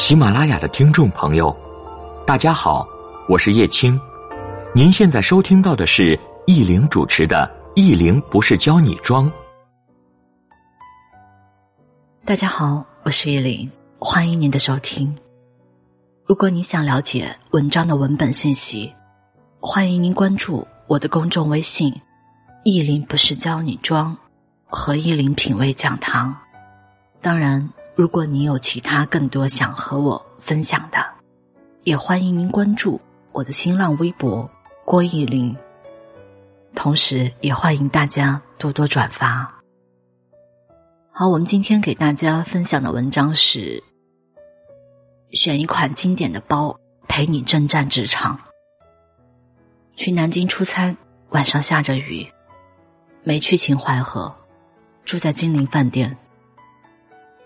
喜马拉雅的听众朋友，大家好，我是叶青。您现在收听到的是易玲主持的《易玲不是教你装》。大家好，我是易玲，欢迎您的收听。如果你想了解文章的文本信息，欢迎您关注我的公众微信“易玲不是教你装”和“易玲品味讲堂”。当然。如果你有其他更多想和我分享的，也欢迎您关注我的新浪微博郭艺林。同时，也欢迎大家多多转发。好，我们今天给大家分享的文章是：选一款经典的包，陪你征战职场。去南京出差，晚上下着雨，没去秦淮河，住在金陵饭店。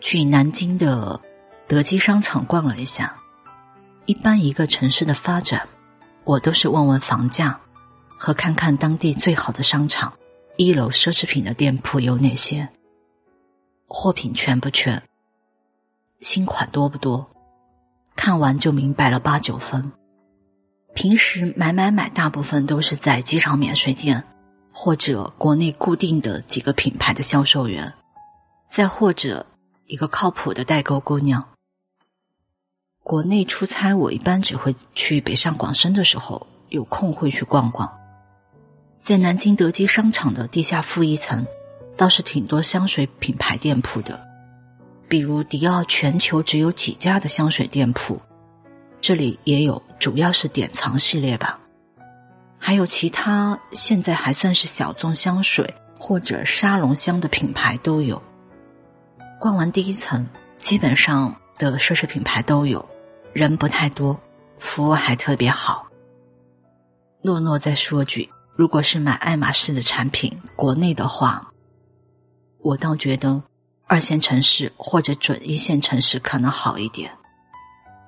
去南京的德基商场逛了一下。一般一个城市的发展，我都是问问房价，和看看当地最好的商场，一楼奢侈品的店铺有哪些，货品全不全，新款多不多，看完就明白了八九分。平时买买买，大部分都是在机场免税店，或者国内固定的几个品牌的销售员，再或者。一个靠谱的代购姑娘。国内出差，我一般只会去北上广深的时候，有空会去逛逛。在南京德基商场的地下负一层，倒是挺多香水品牌店铺的，比如迪奥全球只有几家的香水店铺，这里也有，主要是典藏系列吧。还有其他现在还算是小众香水或者沙龙香的品牌都有。逛完第一层，基本上的奢侈品牌都有，人不太多，服务还特别好。诺诺再说句，如果是买爱马仕的产品，国内的话，我倒觉得二线城市或者准一线城市可能好一点，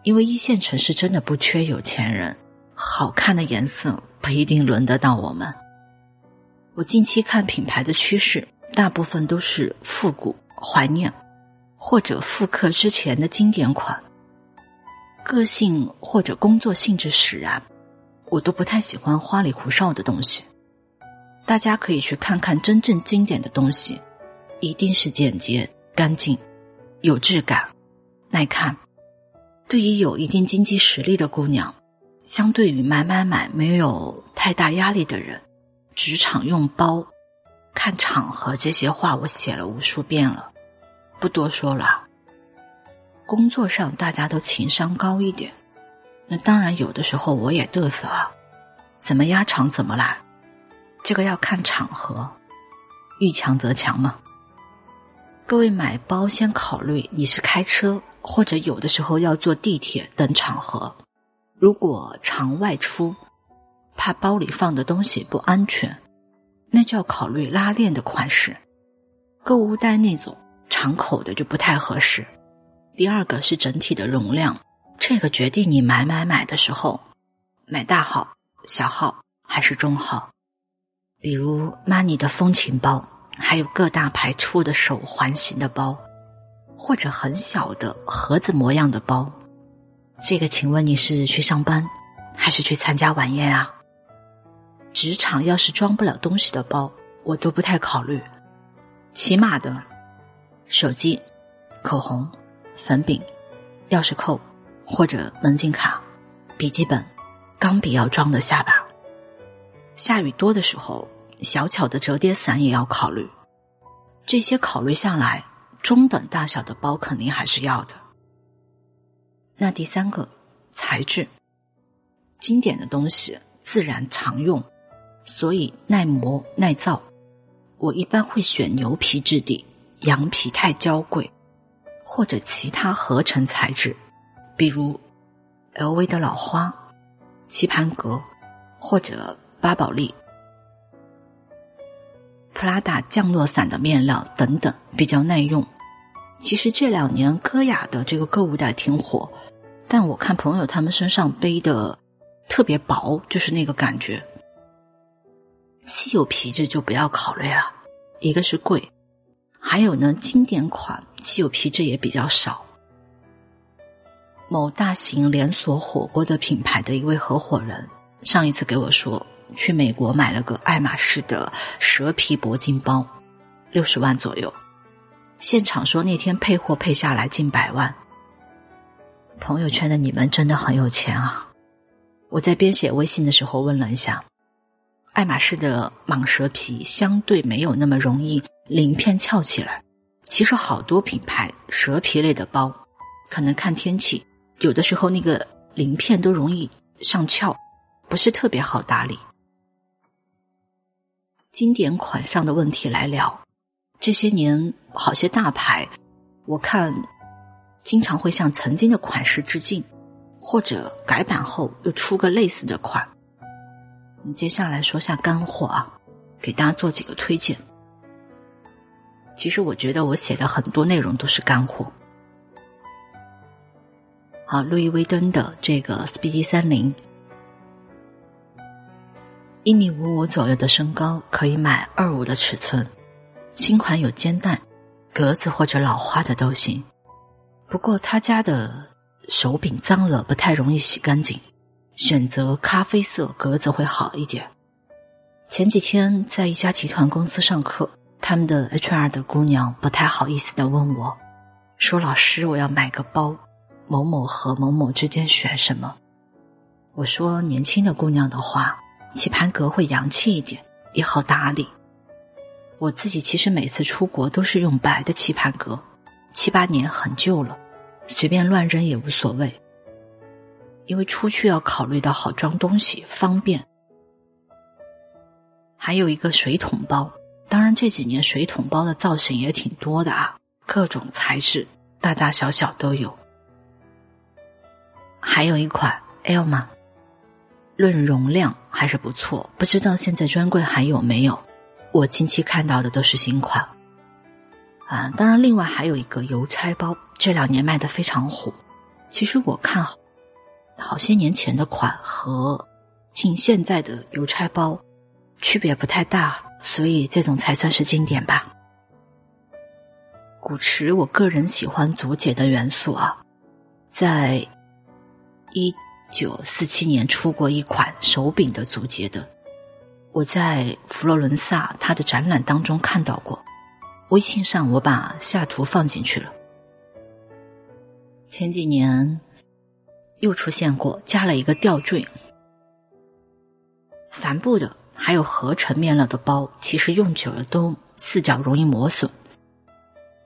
因为一线城市真的不缺有钱人，好看的颜色不一定轮得到我们。我近期看品牌的趋势，大部分都是复古怀念。或者复刻之前的经典款，个性或者工作性质使然，我都不太喜欢花里胡哨的东西。大家可以去看看真正经典的东西，一定是简洁、干净、有质感、耐看。对于有一定经济实力的姑娘，相对于买买买没有太大压力的人，职场用包、看场合这些话我写了无数遍了。不多说了。工作上大家都情商高一点，那当然有的时候我也嘚瑟啊，怎么压场怎么来，这个要看场合，遇强则强嘛。各位买包先考虑你是开车或者有的时候要坐地铁等场合，如果常外出，怕包里放的东西不安全，那就要考虑拉链的款式，购物袋那种。敞口的就不太合适。第二个是整体的容量，这个决定你买买买的时候，买大号、小号还是中号。比如 Money 的风情包，还有各大牌出的手环型的包，或者很小的盒子模样的包。这个，请问你是去上班，还是去参加晚宴啊？职场要是装不了东西的包，我都不太考虑。起码的。手机、口红、粉饼、钥匙扣或者门禁卡、笔记本、钢笔要装得下吧。下雨多的时候，小巧的折叠伞也要考虑。这些考虑下来，中等大小的包肯定还是要的。那第三个材质，经典的东西自然常用，所以耐磨耐造。我一般会选牛皮质地。羊皮太娇贵，或者其他合成材质，比如 LV 的老花、棋盘格，或者巴宝莉、普拉达降落伞的面料等等，比较耐用。其实这两年歌雅的这个购物袋挺火，但我看朋友他们身上背的特别薄，就是那个感觉。稀有皮质就不要考虑了，一个是贵。还有呢，经典款既有皮质也比较少。某大型连锁火锅的品牌的一位合伙人，上一次给我说，去美国买了个爱马仕的蛇皮铂金包，六十万左右。现场说那天配货配下来近百万。朋友圈的你们真的很有钱啊！我在编写微信的时候问了一下，爱马仕的蟒蛇皮相对没有那么容易鳞片翘起来。其实好多品牌蛇皮类的包，可能看天气。有的时候那个鳞片都容易上翘，不是特别好打理。经典款上的问题来聊，这些年好些大牌，我看经常会向曾经的款式致敬，或者改版后又出个类似的款。接下来说下干货啊，给大家做几个推荐。其实我觉得我写的很多内容都是干货。好，路易威登的这个 Speed 三零，一米五五左右的身高，可以买二五的尺寸，新款有肩带、格子或者老花的都行。不过他家的手柄脏了，不太容易洗干净，选择咖啡色格子会好一点。前几天在一家集团公司上课，他们的 HR 的姑娘不太好意思的问我，说：“老师，我要买个包。”某某和某某之间选什么？我说年轻的姑娘的话，棋盘格会洋气一点，也好打理。我自己其实每次出国都是用白的棋盘格，七八年很旧了，随便乱扔也无所谓。因为出去要考虑到好装东西方便。还有一个水桶包，当然这几年水桶包的造型也挺多的啊，各种材质，大大小小都有。还有一款 L 吗？论容量还是不错，不知道现在专柜还有没有？我近期看到的都是新款。啊，当然，另外还有一个邮差包，这两年卖的非常火。其实我看好好些年前的款和近现在的邮差包区别不太大，所以这种才算是经典吧。古驰，我个人喜欢竹节的元素啊，在。一九四七年出过一款手柄的竹节的，我在佛罗伦萨他的展览当中看到过，微信上我把下图放进去了。前几年又出现过，加了一个吊坠，帆布的，还有合成面料的包，其实用久了都四角容易磨损。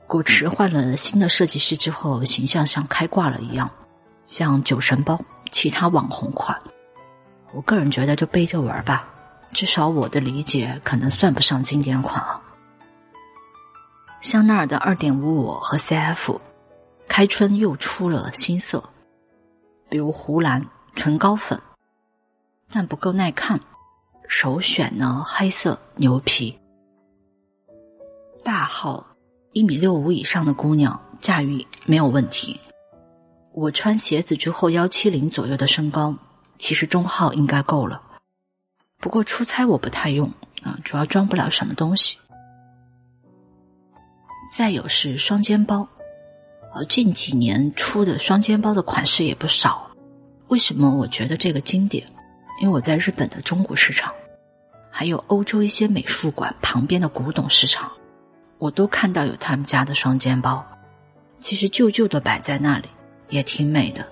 古驰换了新的设计师之后，形象像开挂了一样。像酒神包，其他网红款，我个人觉得就背着玩吧。至少我的理解可能算不上经典款啊。香奈儿的二点五五和 CF，开春又出了新色，比如湖蓝、唇膏粉，但不够耐看。首选呢黑色牛皮，大号一米六五以上的姑娘驾驭没有问题。我穿鞋子之后，幺七零左右的身高，其实中号应该够了。不过出差我不太用啊，主要装不了什么东西。再有是双肩包，呃，近几年出的双肩包的款式也不少。为什么我觉得这个经典？因为我在日本的中古市场，还有欧洲一些美术馆旁边的古董市场，我都看到有他们家的双肩包。其实旧旧的摆在那里。也挺美的。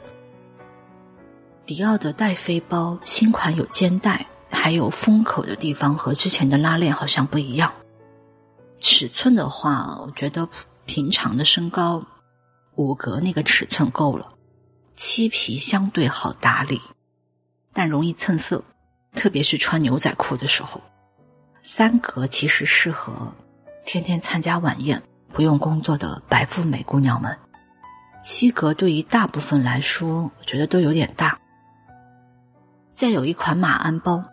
迪奥的戴妃包新款有肩带，还有封口的地方和之前的拉链好像不一样。尺寸的话，我觉得平常的身高五格那个尺寸够了。漆皮相对好打理，但容易蹭色，特别是穿牛仔裤的时候。三格其实适合天天参加晚宴不用工作的白富美姑娘们。七格对于大部分来说，我觉得都有点大。再有一款马鞍包，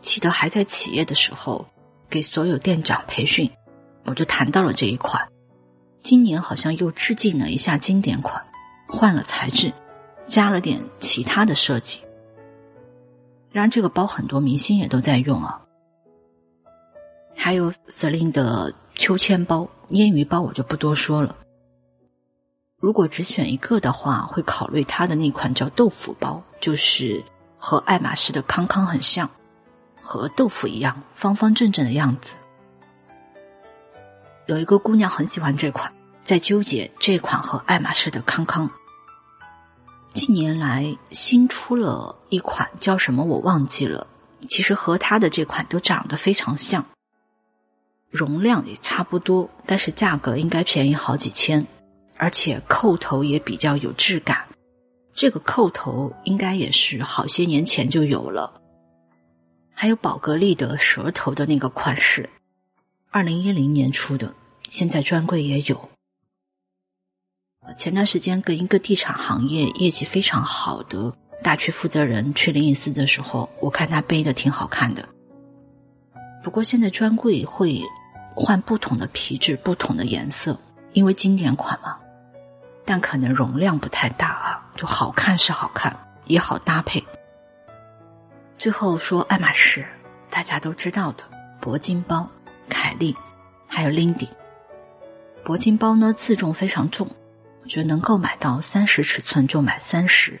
记得还在企业的时候给所有店长培训，我就谈到了这一款。今年好像又致敬了一下经典款，换了材质，加了点其他的设计。当然这个包很多明星也都在用啊。还有 Celine 的秋千包、鲶鱼包，我就不多说了。如果只选一个的话，会考虑它的那款叫豆腐包，就是和爱马仕的康康很像，和豆腐一样方方正正的样子。有一个姑娘很喜欢这款，在纠结这款和爱马仕的康康。近年来新出了一款叫什么我忘记了，其实和它的这款都长得非常像，容量也差不多，但是价格应该便宜好几千。而且扣头也比较有质感，这个扣头应该也是好些年前就有了。还有宝格丽的蛇头的那个款式，二零一零年出的，现在专柜也有。前段时间跟一个地产行业业绩非常好的大区负责人去灵隐寺的时候，我看他背的挺好看的。不过现在专柜会换不同的皮质、不同的颜色，因为经典款嘛。但可能容量不太大啊，就好看是好看，也好搭配。最后说爱马仕，大家都知道的铂金包，凯利，还有 Lindy。铂金包呢自重非常重，觉得能够买到三十尺寸就买三十，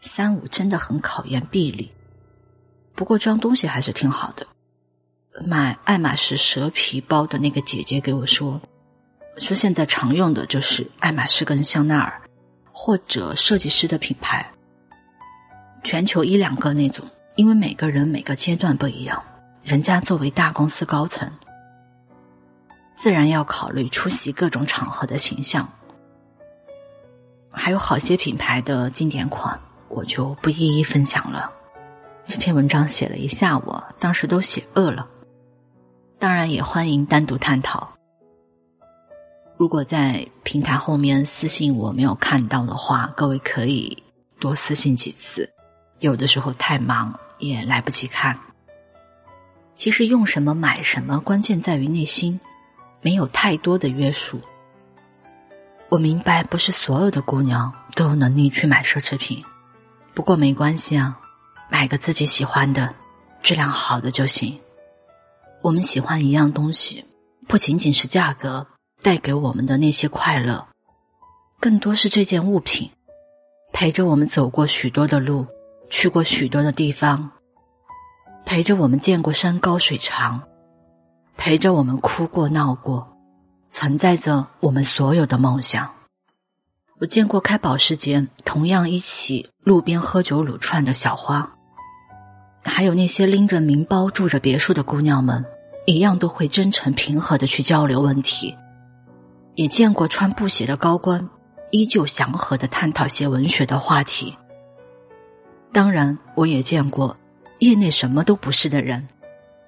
三五真的很考验臂力。不过装东西还是挺好的。买爱马仕蛇皮包的那个姐姐给我说。说现在常用的就是爱马仕跟香奈儿，或者设计师的品牌，全球一两个那种。因为每个人每个阶段不一样，人家作为大公司高层，自然要考虑出席各种场合的形象。还有好些品牌的经典款，我就不一一分享了。这篇文章写了一下午，当时都写饿了。当然也欢迎单独探讨。如果在平台后面私信我没有看到的话，各位可以多私信几次。有的时候太忙也来不及看。其实用什么买什么，关键在于内心，没有太多的约束。我明白，不是所有的姑娘都有能力去买奢侈品，不过没关系啊，买个自己喜欢的、质量好的就行。我们喜欢一样东西，不仅仅是价格。带给我们的那些快乐，更多是这件物品陪着我们走过许多的路，去过许多的地方，陪着我们见过山高水长，陪着我们哭过闹过，承载着我们所有的梦想。我见过开保时捷，同样一起路边喝酒撸串的小花，还有那些拎着名包住着别墅的姑娘们，一样都会真诚平和的去交流问题。也见过穿布鞋的高官，依旧祥和的探讨些文学的话题。当然，我也见过业内什么都不是的人，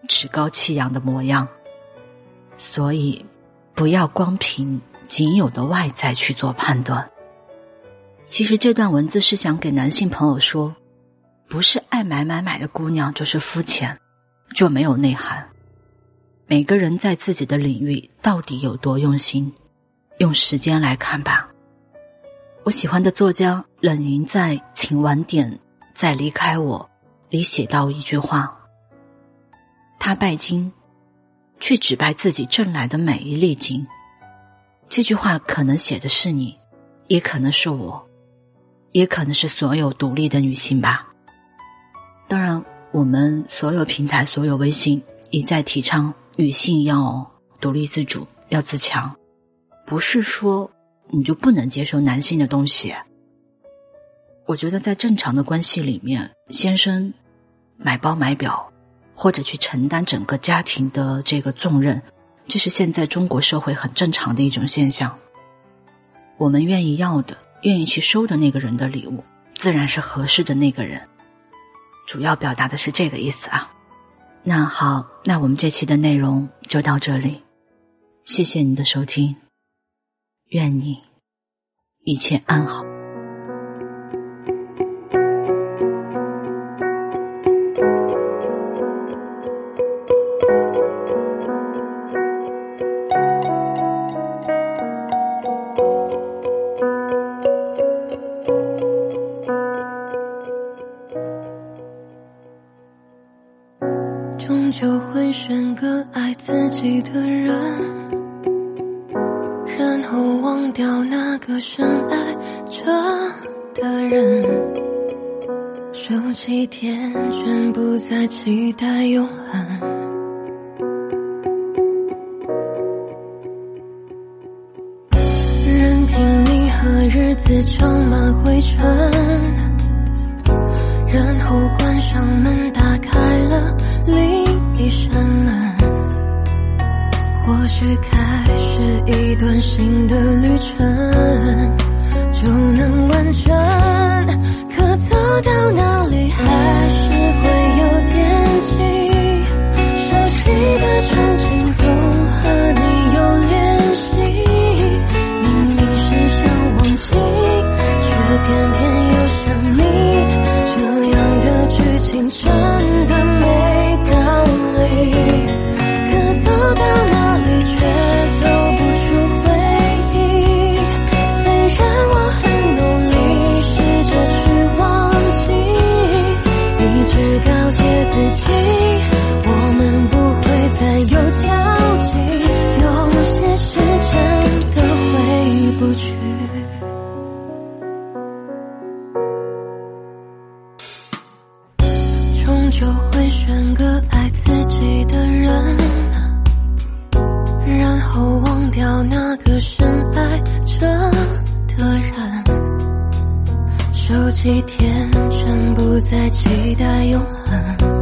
趾高气扬的模样。所以，不要光凭仅有的外在去做判断。其实这段文字是想给男性朋友说，不是爱买买买的姑娘就是肤浅，就没有内涵。每个人在自己的领域到底有多用心？用时间来看吧。我喜欢的作家冷云在《请晚点再离开我》里写到一句话：“他拜金，却只拜自己挣来的每一粒金。”这句话可能写的是你，也可能是我，也可能是所有独立的女性吧。当然，我们所有平台、所有微信一再提倡女性要独立自主，要自强。不是说你就不能接受男性的东西。我觉得在正常的关系里面，先生买包买表，或者去承担整个家庭的这个重任，这是现在中国社会很正常的一种现象。我们愿意要的、愿意去收的那个人的礼物，自然是合适的那个人。主要表达的是这个意思啊。那好，那我们这期的内容就到这里，谢谢你的收听。愿你一切安好。就会选个爱自己的人。然后忘掉那个深爱着的人，手机天全不再期待永恒。任凭你和日子装满灰尘，然后关上门，另一扇门。或许开始一段新的旅程，就能完整。可走到哪里，还是会有惦记。熟悉的场景都和你有联系，明明是想忘记，却偏偏又想你。这样的剧情真有几天全部在期待永恒。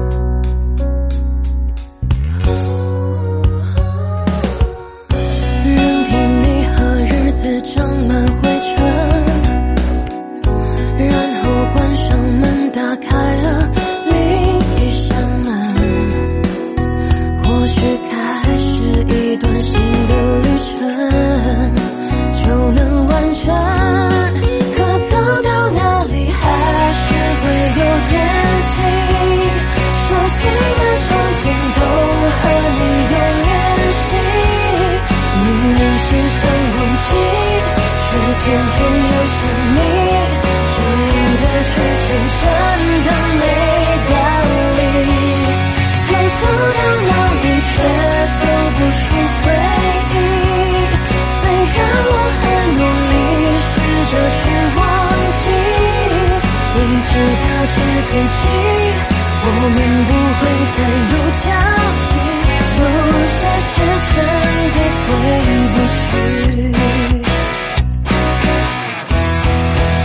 告诫自己，我们不会再有交集。有些事真的回不去。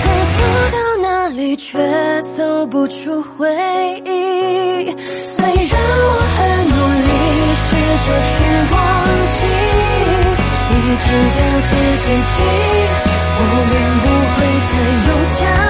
可走到哪里却走不出回忆。虽然我很努力试着去忘记，一直告诫自己，我们不会再有交。